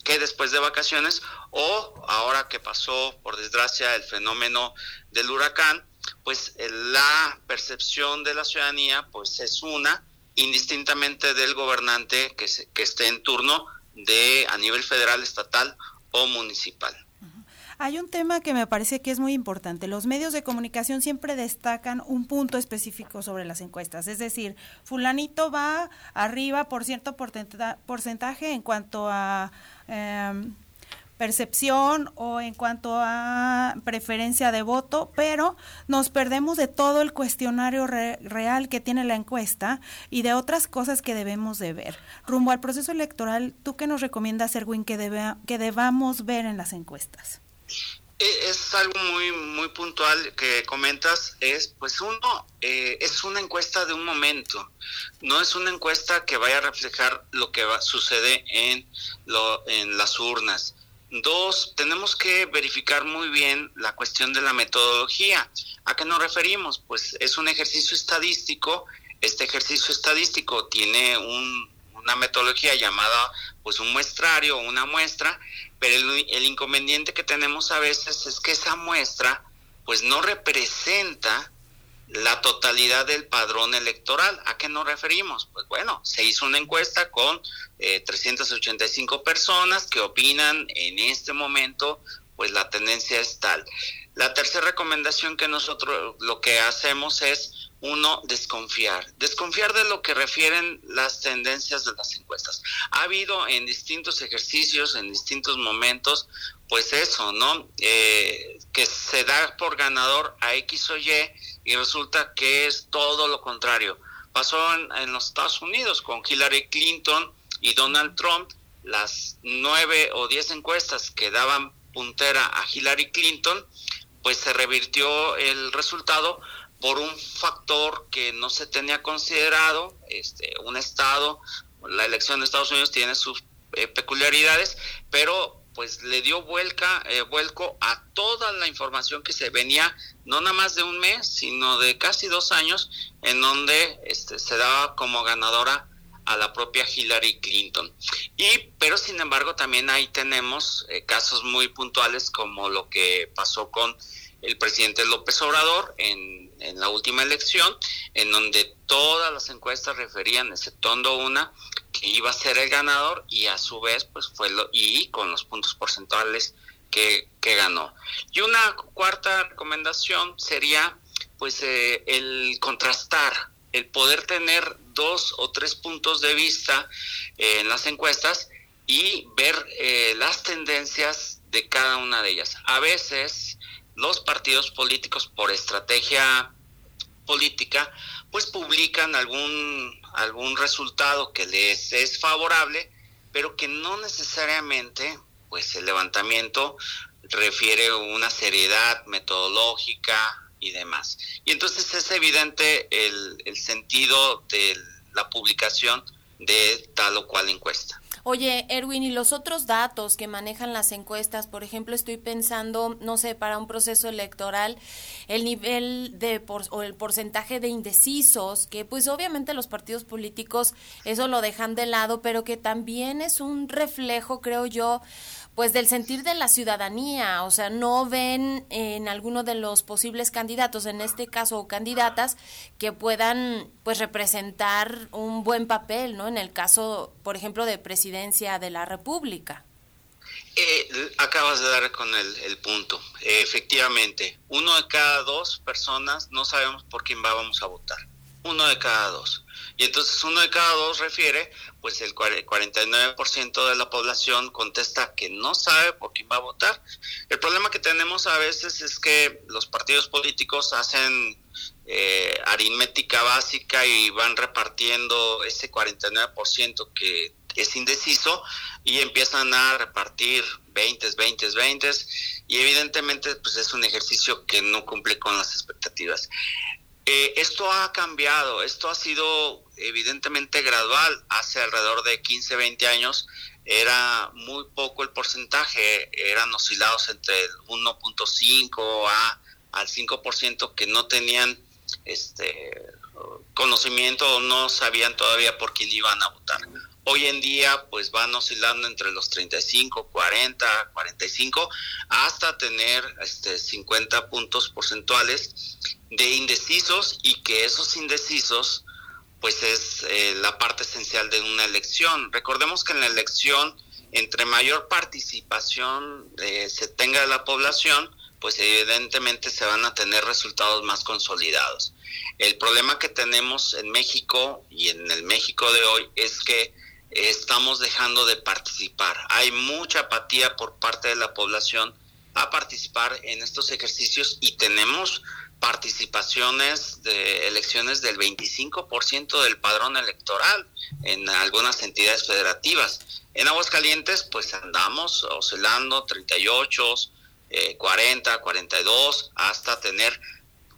que después de vacaciones o ahora que pasó por desgracia el fenómeno del huracán, pues la percepción de la ciudadanía pues es una indistintamente del gobernante que, que esté en turno de a nivel federal, estatal o municipal. Hay un tema que me parece que es muy importante. Los medios de comunicación siempre destacan un punto específico sobre las encuestas. Es decir, fulanito va arriba por cierto porcentaje en cuanto a... Em, percepción o en cuanto a preferencia de voto, pero nos perdemos de todo el cuestionario real que tiene la encuesta y de otras cosas que debemos de ver. Rumbo al proceso electoral, ¿tú qué nos recomiendas, Erwin, que, debe, que debamos ver en las encuestas? E, es algo muy muy puntual que comentas es pues uno eh, es una encuesta de un momento no es una encuesta que vaya a reflejar lo que va, sucede en lo en las urnas. Dos tenemos que verificar muy bien la cuestión de la metodología. A qué nos referimos pues es un ejercicio estadístico este ejercicio estadístico tiene un, una metodología llamada pues un muestrario o una muestra pero el, inconveniente que tenemos a veces es que esa muestra pues no representa la totalidad del padrón electoral. ¿A qué nos referimos? Pues bueno, se hizo una encuesta con 385 eh, personas que opinan en este momento, pues la tendencia es tal. La tercera recomendación que nosotros lo que hacemos es uno, desconfiar. Desconfiar de lo que refieren las tendencias de las encuestas. Ha habido en distintos ejercicios, en distintos momentos, pues eso, ¿no? Eh, que se da por ganador a X o Y y resulta que es todo lo contrario. Pasó en, en los Estados Unidos con Hillary Clinton y Donald Trump, las nueve o diez encuestas que daban puntera a Hillary Clinton, pues se revirtió el resultado por un factor que no se tenía considerado, este, un estado, la elección de Estados Unidos tiene sus eh, peculiaridades, pero pues le dio vuelca, eh, vuelco a toda la información que se venía, no nada más de un mes, sino de casi dos años, en donde este, se daba como ganadora a la propia Hillary Clinton. Y, pero sin embargo, también ahí tenemos eh, casos muy puntuales como lo que pasó con el presidente López Obrador en, en la última elección, en donde todas las encuestas referían, exceptuando una, que iba a ser el ganador y a su vez, pues fue lo, y con los puntos porcentuales que, que ganó. Y una cuarta recomendación sería, pues, eh, el contrastar, el poder tener dos o tres puntos de vista eh, en las encuestas y ver eh, las tendencias de cada una de ellas. A veces los partidos políticos por estrategia política pues publican algún algún resultado que les es favorable, pero que no necesariamente pues el levantamiento refiere una seriedad metodológica y demás. Y entonces es evidente el, el sentido de la publicación de tal o cual encuesta. Oye, Erwin, y los otros datos que manejan las encuestas, por ejemplo, estoy pensando, no sé, para un proceso electoral, el nivel de por, o el porcentaje de indecisos, que pues obviamente los partidos políticos eso lo dejan de lado, pero que también es un reflejo, creo yo, pues del sentir de la ciudadanía, o sea, no ven en alguno de los posibles candidatos, en este caso o candidatas, que puedan pues representar un buen papel, ¿no? En el caso, por ejemplo, de presidencia de la República. Eh, acabas de dar con el, punto. efectivamente, uno de cada dos personas no sabemos por quién vamos a votar. Uno de cada dos. Y entonces uno de cada dos refiere, pues el 49% de la población contesta que no sabe por quién va a votar. El problema que tenemos a veces es que los partidos políticos hacen eh, aritmética básica y van repartiendo ese 49% que es indeciso y empiezan a repartir 20, 20, 20 y evidentemente pues es un ejercicio que no cumple con las expectativas. Eh, esto ha cambiado, esto ha sido evidentemente gradual. Hace alrededor de 15, 20 años era muy poco el porcentaje, eran oscilados entre el 1.5 a al 5% que no tenían este conocimiento o no sabían todavía por quién iban a votar. Hoy en día pues van oscilando entre los 35, 40, 45 hasta tener este 50 puntos porcentuales de indecisos y que esos indecisos pues es eh, la parte esencial de una elección. Recordemos que en la elección, entre mayor participación eh, se tenga de la población, pues evidentemente se van a tener resultados más consolidados. El problema que tenemos en México y en el México de hoy es que estamos dejando de participar. Hay mucha apatía por parte de la población a participar en estos ejercicios y tenemos participaciones de elecciones del 25% del padrón electoral en algunas entidades federativas. En Aguascalientes, pues andamos oscilando 38, 40, 42, hasta tener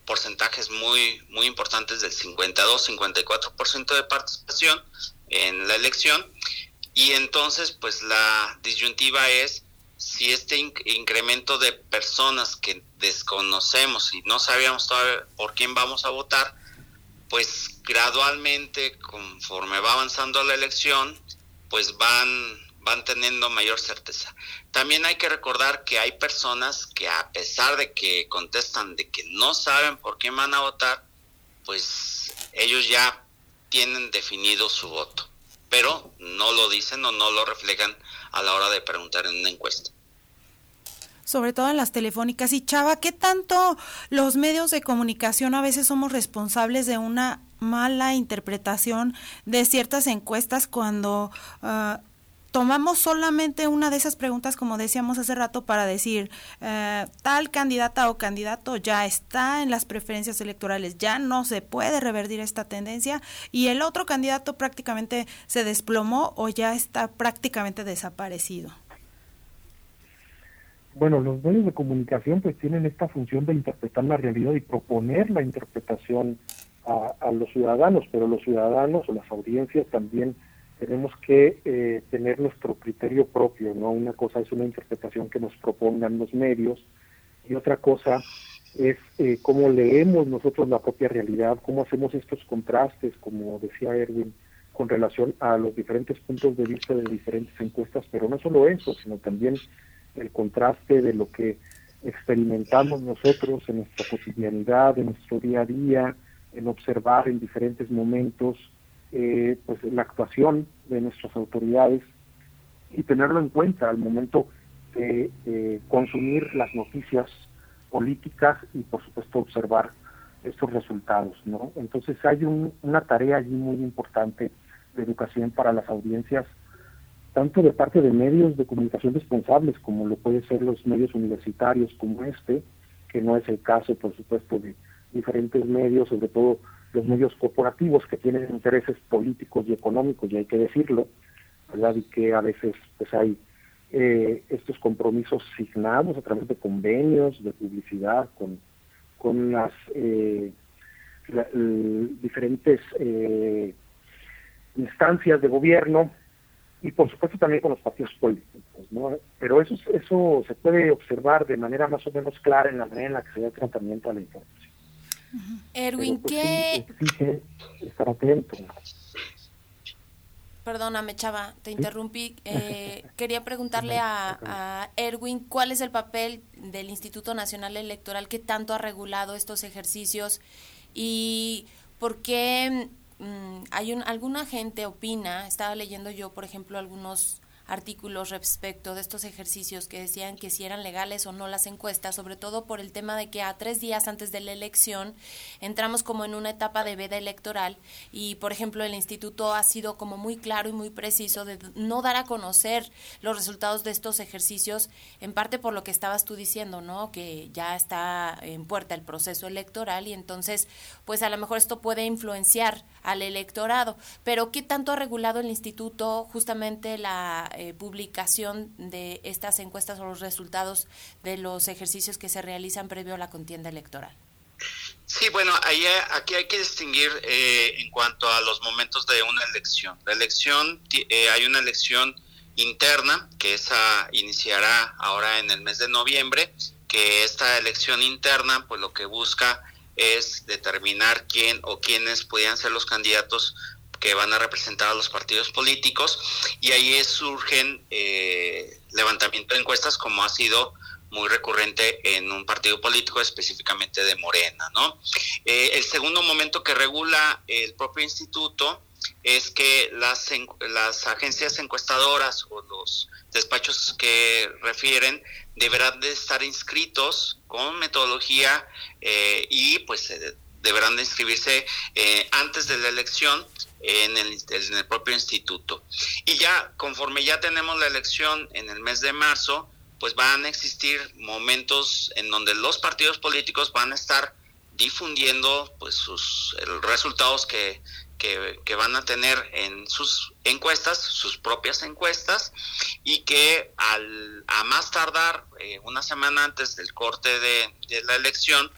porcentajes muy, muy importantes del 52, 54% de participación en la elección. Y entonces, pues la disyuntiva es si este incremento de personas que desconocemos y no sabíamos todavía por quién vamos a votar, pues gradualmente, conforme va avanzando la elección, pues van, van teniendo mayor certeza. También hay que recordar que hay personas que a pesar de que contestan de que no saben por quién van a votar, pues ellos ya tienen definido su voto, pero no lo dicen o no lo reflejan a la hora de preguntar en una encuesta sobre todo en las telefónicas. Y Chava, ¿qué tanto los medios de comunicación a veces somos responsables de una mala interpretación de ciertas encuestas cuando uh, tomamos solamente una de esas preguntas, como decíamos hace rato, para decir, eh, tal candidata o candidato ya está en las preferencias electorales, ya no se puede revertir esta tendencia, y el otro candidato prácticamente se desplomó o ya está prácticamente desaparecido. Bueno, los medios de comunicación pues tienen esta función de interpretar la realidad y proponer la interpretación a, a los ciudadanos, pero los ciudadanos o las audiencias también tenemos que eh, tener nuestro criterio propio, ¿no? Una cosa es una interpretación que nos propongan los medios y otra cosa es eh, cómo leemos nosotros la propia realidad, cómo hacemos estos contrastes, como decía Erwin, con relación a los diferentes puntos de vista de diferentes encuestas, pero no solo eso, sino también el contraste de lo que experimentamos nosotros en nuestra cotidianidad, en nuestro día a día, en observar en diferentes momentos eh, pues la actuación de nuestras autoridades y tenerlo en cuenta al momento de consumir las noticias políticas y por supuesto observar estos resultados, ¿no? Entonces hay una tarea allí muy importante de educación para las audiencias, tanto de parte de medios de comunicación responsables, como lo pueden ser los medios universitarios como este, que no es el caso, por supuesto, de diferentes medios, sobre todo los medios corporativos que tienen intereses políticos y económicos, y hay que decirlo, ¿verdad? Y que a veces pues hay eh, estos compromisos signados a través de convenios, de publicidad con, con las eh, diferentes eh, instancias de gobierno y por supuesto también con los partidos políticos, ¿no? Pero eso, eso se puede observar de manera más o menos clara en la manera en la que se da el tratamiento a la información. Erwin, pues, ¿qué...? estar atento. Perdóname, Chava, te interrumpí. Eh, quería preguntarle a, a, Erwin cuál es el papel del Instituto Nacional Electoral que tanto ha regulado estos ejercicios y por qué mm, hay un, alguna gente opina, estaba leyendo yo, por ejemplo, algunos artículos respecto de estos ejercicios que decían que si eran legales o no las encuestas, sobre todo por el tema de que a tres días antes de la elección entramos como en una etapa de veda electoral y, por ejemplo, el instituto ha sido como muy claro y muy preciso de no dar a conocer los resultados de estos ejercicios, en parte por lo que estabas tú diciendo, ¿no? Que ya está en puerta el proceso electoral y entonces, pues a lo mejor esto puede influenciar al electorado. Pero, ¿qué tanto ha regulado el instituto justamente la eh, publicación de estas encuestas o los resultados de los ejercicios que se realizan previo a la contienda electoral? Sí, bueno, aquí hay que distinguir eh, en cuanto a los momentos de una elección. La elección, eh, hay una elección interna, que esa iniciará ahora en el mes de noviembre, que esta elección interna, pues lo que busca es determinar quién o quiénes podían ser los candidatos que van a representar a los partidos políticos y ahí surgen eh, levantamiento de encuestas como ha sido muy recurrente en un partido político, específicamente de Morena, ¿no? Eh, el segundo momento que regula el propio instituto es que las, agencias encuestadoras o los despachos que refieren deberán de estar inscritos con metodología eh, y pues deberán de inscribirse antes de la elección en el, propio instituto. Y ya, conforme ya tenemos la elección en el mes de marzo, pues van a existir momentos en donde los partidos políticos van a estar difundiendo pues sus resultados que, que, van a tener en sus encuestas, sus propias encuestas, y que al, a más tardar eh, una semana antes del corte de la elección,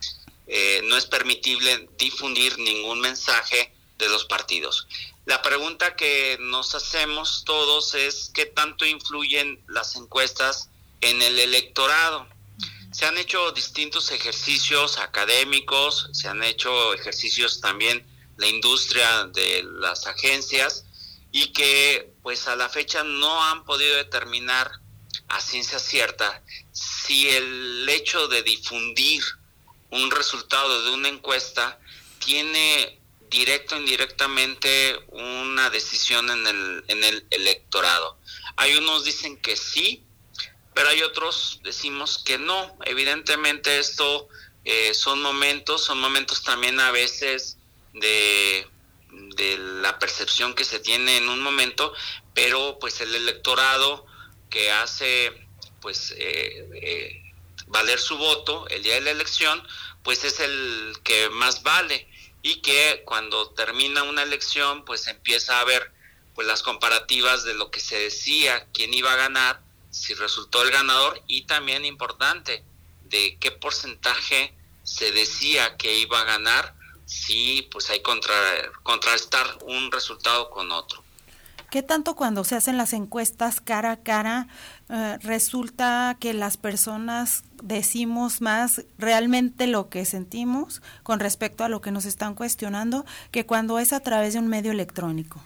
eh, no es permitible difundir ningún mensaje de los partidos. La pregunta que nos hacemos todos es qué tanto influyen las encuestas en el electorado. Se han hecho distintos ejercicios académicos, se han hecho ejercicios también la industria de las agencias y que pues a la fecha no han podido determinar a ciencia cierta si el hecho de difundir un resultado de una encuesta tiene directo o indirectamente una decisión en el, en el electorado. Hay unos dicen que sí, pero hay otros decimos que no. Evidentemente esto eh, son momentos, son momentos también a veces de, de la percepción que se tiene en un momento, pero pues el electorado que hace pues eh, eh, valer su voto el día de la elección, pues es el que más vale y que cuando termina una elección pues empieza a ver pues las comparativas de lo que se decía, quién iba a ganar, si resultó el ganador y también importante de qué porcentaje se decía que iba a ganar si pues hay contra, contrastar un resultado con otro. ¿Qué tanto cuando se hacen las encuestas cara a cara eh, resulta que las personas decimos más realmente lo que sentimos con respecto a lo que nos están cuestionando que cuando es a través de un medio electrónico?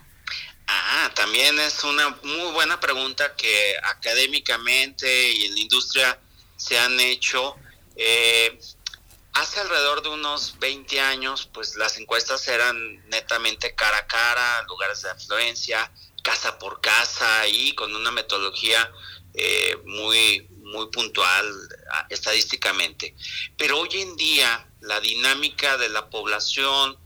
Ah, también es una muy buena pregunta que académicamente y en la industria se han hecho. Eh, hace alrededor de unos 20 años, pues las encuestas eran netamente cara a cara, lugares de afluencia, casa por casa y con una metodología eh, muy, muy puntual estadísticamente. Pero hoy en día la dinámica de la población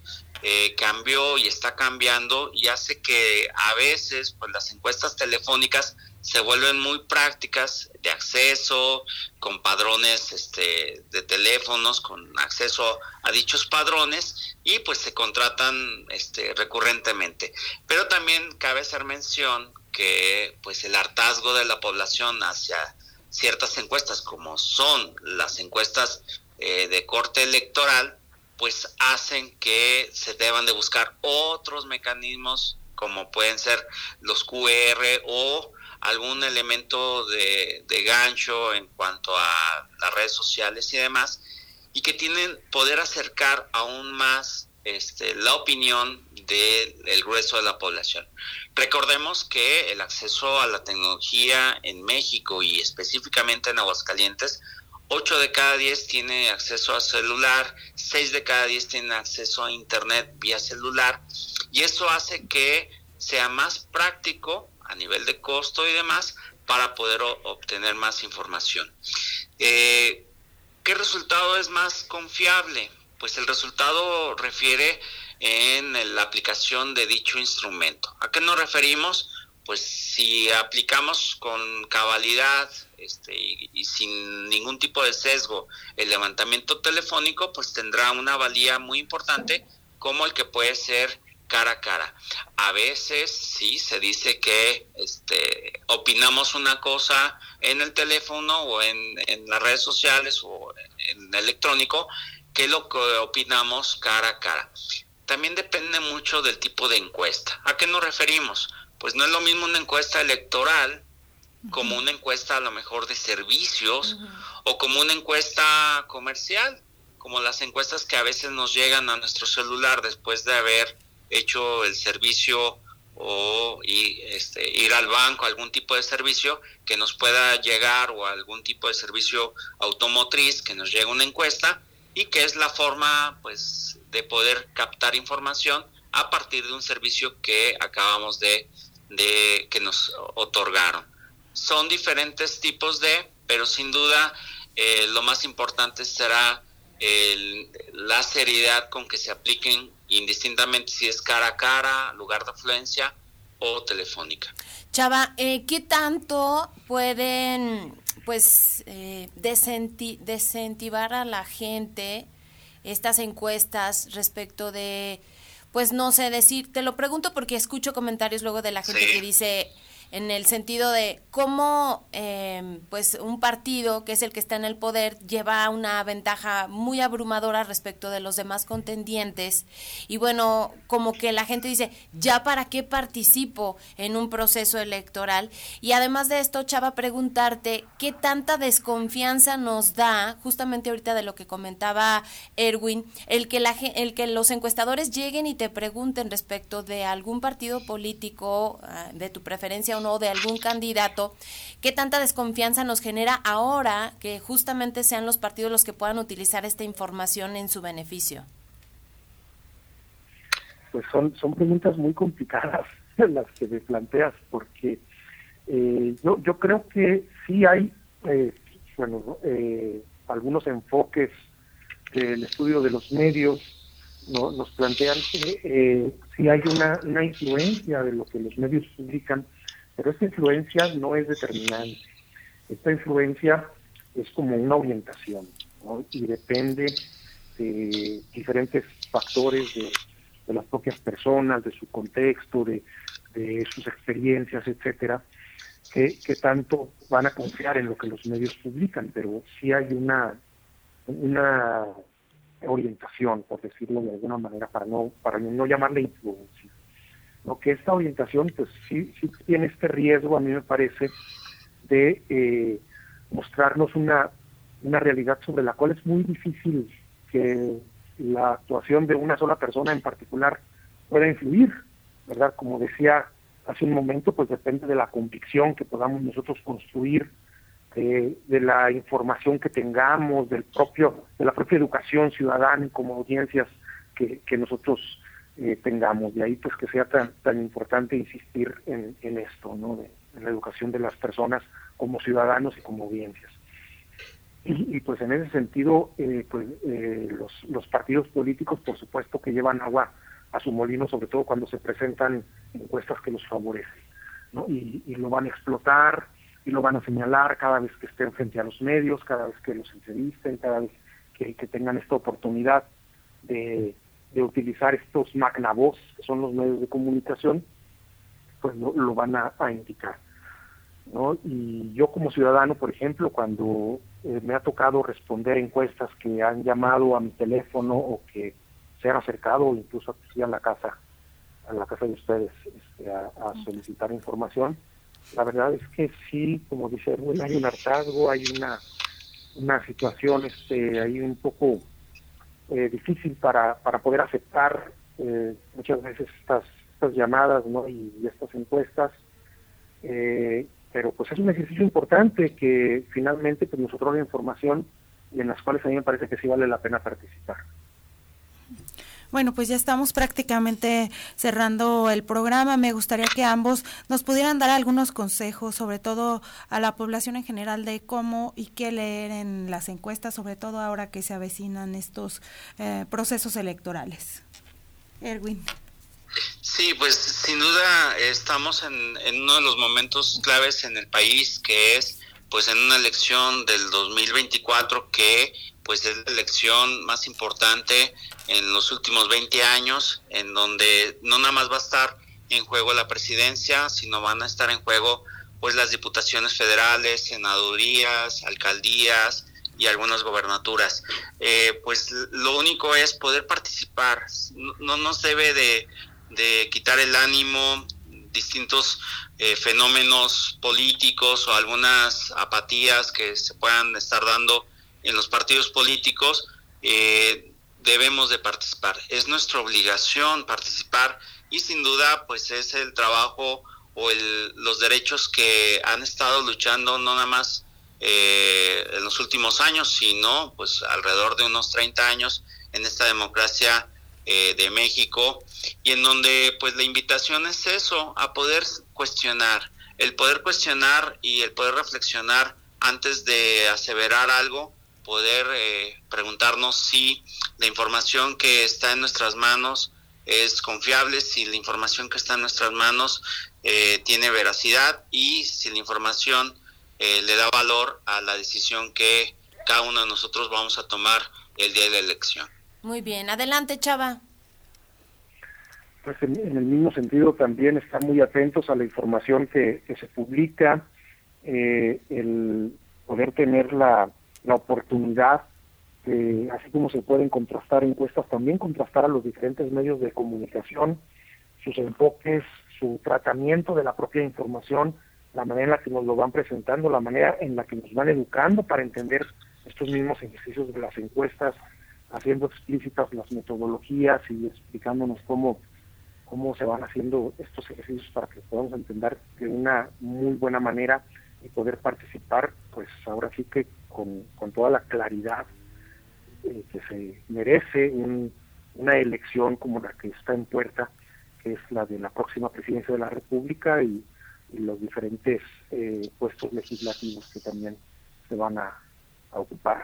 eh, cambió y está cambiando y hace que a veces pues, las encuestas telefónicas se vuelven muy prácticas de acceso, con padrones este, de teléfonos, con acceso a dichos padrones y pues se contratan este, recurrentemente. Pero también cabe hacer mención que pues el hartazgo de la población hacia ciertas encuestas como son las encuestas eh, de corte electoral pues hacen que se deban de buscar otros mecanismos como pueden ser los QR o algún elemento de, gancho en cuanto a las redes sociales y demás, y que tienen poder acercar aún más este, la opinión del grueso de la población. Recordemos que el acceso a la tecnología en México y específicamente en Aguascalientes, 8 de cada 10 tiene acceso a celular, 6 de cada 10 tienen acceso a Internet vía celular, y eso hace que sea más práctico a nivel de costo y demás para poder obtener más información. Eh, ¿Qué resultado es más confiable? Pues el resultado refiere en la aplicación de dicho instrumento. ¿A qué nos referimos? Pues si aplicamos con cabalidad este, y, sin ningún tipo de sesgo el levantamiento telefónico, pues tendrá una valía muy importante como el que puede ser cara a cara. A veces sí se dice que este, opinamos una cosa en el teléfono o en, las redes sociales o en electrónico que lo que opinamos cara a cara. También depende mucho del tipo de encuesta. ¿A qué nos referimos? Pues no es lo mismo una encuesta electoral como una encuesta a lo mejor de servicios o como una encuesta comercial, como las encuestas que a veces nos llegan a nuestro celular después de haber hecho el servicio o y, este, ir al banco, algún tipo de servicio que nos pueda llegar o algún tipo de servicio automotriz que nos llegue una encuesta y que es la forma pues de poder captar información a partir de un servicio que acabamos de, que nos otorgaron. Son diferentes tipos de, pero sin duda eh, lo más importante será el, la seriedad con que se apliquen indistintamente si es cara a cara, lugar de afluencia o telefónica. Chava, eh, ¿qué tanto pueden pues eh, desentivar a la gente estas encuestas respecto de, pues no sé decir, te lo pregunto porque escucho comentarios luego de la gente que dice, en el sentido de cómo em, pues un partido que es el que está en el poder lleva una ventaja muy abrumadora respecto de los demás contendientes. Y bueno como que la gente dice ya para qué participo en un proceso electoral y además de esto Chava preguntarte qué tanta desconfianza nos da justamente ahorita de lo que comentaba Erwin el que la el que los encuestadores lleguen y te pregunten respecto de algún partido político ah, de tu preferencia o de algún candidato, ¿qué tanta desconfianza nos genera ahora que justamente sean los partidos los que puedan utilizar esta información en su beneficio? Pues son, son preguntas muy complicadas las que me planteas, porque eh, yo, yo creo que sí hay, eh, bueno, eh, algunos enfoques del estudio de los medios nos plantean que eh, sí hay una, una influencia de lo que los medios publican, pero esta influencia no es determinante. Esta influencia es como una orientación y depende de diferentes factores de, las propias personas, de su contexto, de, sus experiencias, etcétera, que, que, tanto van a confiar en lo que los medios publican, pero sí hay una, una orientación, por decirlo de alguna manera, para no, para no llamarle influencia. ¿No? Que esta orientación, pues sí, sí tiene este riesgo, a mí me parece, de eh, mostrarnos una, una realidad sobre la cual es muy difícil que la actuación de una sola persona en particular pueda influir, ¿verdad? Como decía hace un momento, pues depende de la convicción que podamos nosotros construir de, la información que tengamos, del propio, de la propia educación ciudadana y como audiencias que, nosotros eh, tengamos. De ahí pues que sea tan, tan importante insistir en, esto, ¿no? en la educación de las personas como ciudadanos y como audiencias. Y, pues en ese sentido, eh, pues eh, los, los partidos políticos, por supuesto, que llevan agua a su molino, sobre todo cuando se presentan encuestas que los favorecen, ¿no? y, y lo van a explotar y lo van a señalar cada vez que estén frente a los medios, cada vez que los entrevisten, cada vez que, tengan esta oportunidad de, utilizar estos magnavoz, que son los medios de comunicación, pues lo, van a, indicar. ¿no? Y yo como ciudadano, por ejemplo, cuando eh, me ha tocado responder encuestas que han llamado a mi teléfono o que se han acercado incluso aquí a la casa, a la casa de ustedes, este, a solicitar información, la verdad es que sí, como dice hay un hartazgo, hay una, una situación este, ahí un poco eh, difícil para, para poder aceptar eh, muchas veces estas, estas llamadas ¿no? y, estas encuestas. Eh, pero pues es un ejercicio importante que finalmente pues, nosotros la información y en las cuales a mí me parece que sí vale la pena participar. Bueno, pues ya estamos prácticamente cerrando el programa. Me gustaría que ambos nos pudieran dar algunos consejos, sobre todo a la población en general, de cómo y qué leer en las encuestas, sobre todo ahora que se avecinan estos eh, procesos electorales. Erwin. Sí, pues sin duda estamos en, en uno de los momentos claves en el país, que es pues en una elección del 2024 que pues es la elección más importante en los últimos 20 años, en donde no nada más va a estar en juego la presidencia, sino van a estar en juego pues las diputaciones federales, senadurías, alcaldías y algunas gobernaturas. Eh, pues lo único es poder participar, no nos debe de, quitar el ánimo distintos eh, fenómenos políticos o algunas apatías que se puedan estar dando en los partidos políticos. Eh, debemos de participar. Es nuestra obligación participar y sin duda pues es el trabajo o el, los derechos que han estado luchando no nada más eh, en los últimos años, sino pues alrededor de unos 30 años en esta democracia eh, de México y en donde pues la invitación es eso, a poder cuestionar, el poder cuestionar y el poder reflexionar antes de aseverar algo poder eh, preguntarnos si la información que está en nuestras manos es confiable, si la información que está en nuestras manos eh, tiene veracidad y si la información eh, le da valor a la decisión que cada uno de nosotros vamos a tomar el día de la elección. Muy bien, adelante Chava. Pues en, el mismo sentido también estar muy atentos a la información que, que se publica, el poder tener la la oportunidad, así como se pueden contrastar encuestas, también contrastar a los diferentes medios de comunicación, sus enfoques, su tratamiento de la propia información, la manera en la que nos lo van presentando, la manera en la que nos van educando para entender estos mismos ejercicios de las encuestas, haciendo explícitas las metodologías y explicándonos cómo, cómo se van haciendo estos ejercicios para que podamos entender de una muy buena manera y poder participar, pues ahora sí que con, toda la claridad eh, que se merece una elección como la que está en puerta, que es la de la próxima presidencia de la República y, los diferentes eh, puestos legislativos que también se van a, ocupar.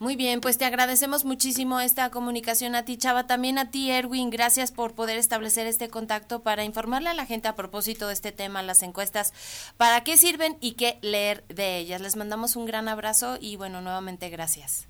Muy bien, pues te agradecemos muchísimo esta comunicación a ti, Chava, también a ti, Erwin, gracias por poder establecer este contacto para informarle a la gente a propósito de este tema, las encuestas, para qué sirven y qué leer de ellas. Les mandamos un gran abrazo y bueno, nuevamente gracias.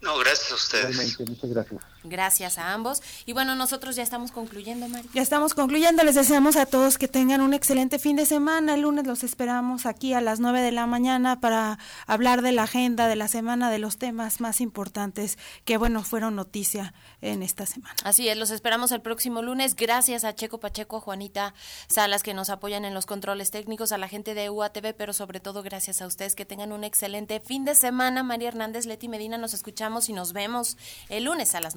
No, gracias a ustedes. muchas gracias. Gracias a ambos. Y bueno, nosotros ya estamos concluyendo, María. Ya estamos concluyendo. Les deseamos a todos que tengan un excelente fin de semana. El lunes los esperamos aquí a las 9 de la mañana para hablar de la agenda de la semana, de los temas más importantes que, bueno, fueron noticia en esta semana. Así es, los esperamos el próximo lunes. Gracias a Checo Pacheco, Juanita Salas, que nos apoyan en los controles técnicos, a la gente de UATV, pero sobre todo gracias a ustedes que tengan un excelente fin de semana. María Hernández, Leti Medina, nos escuchamos y nos vemos el lunes a las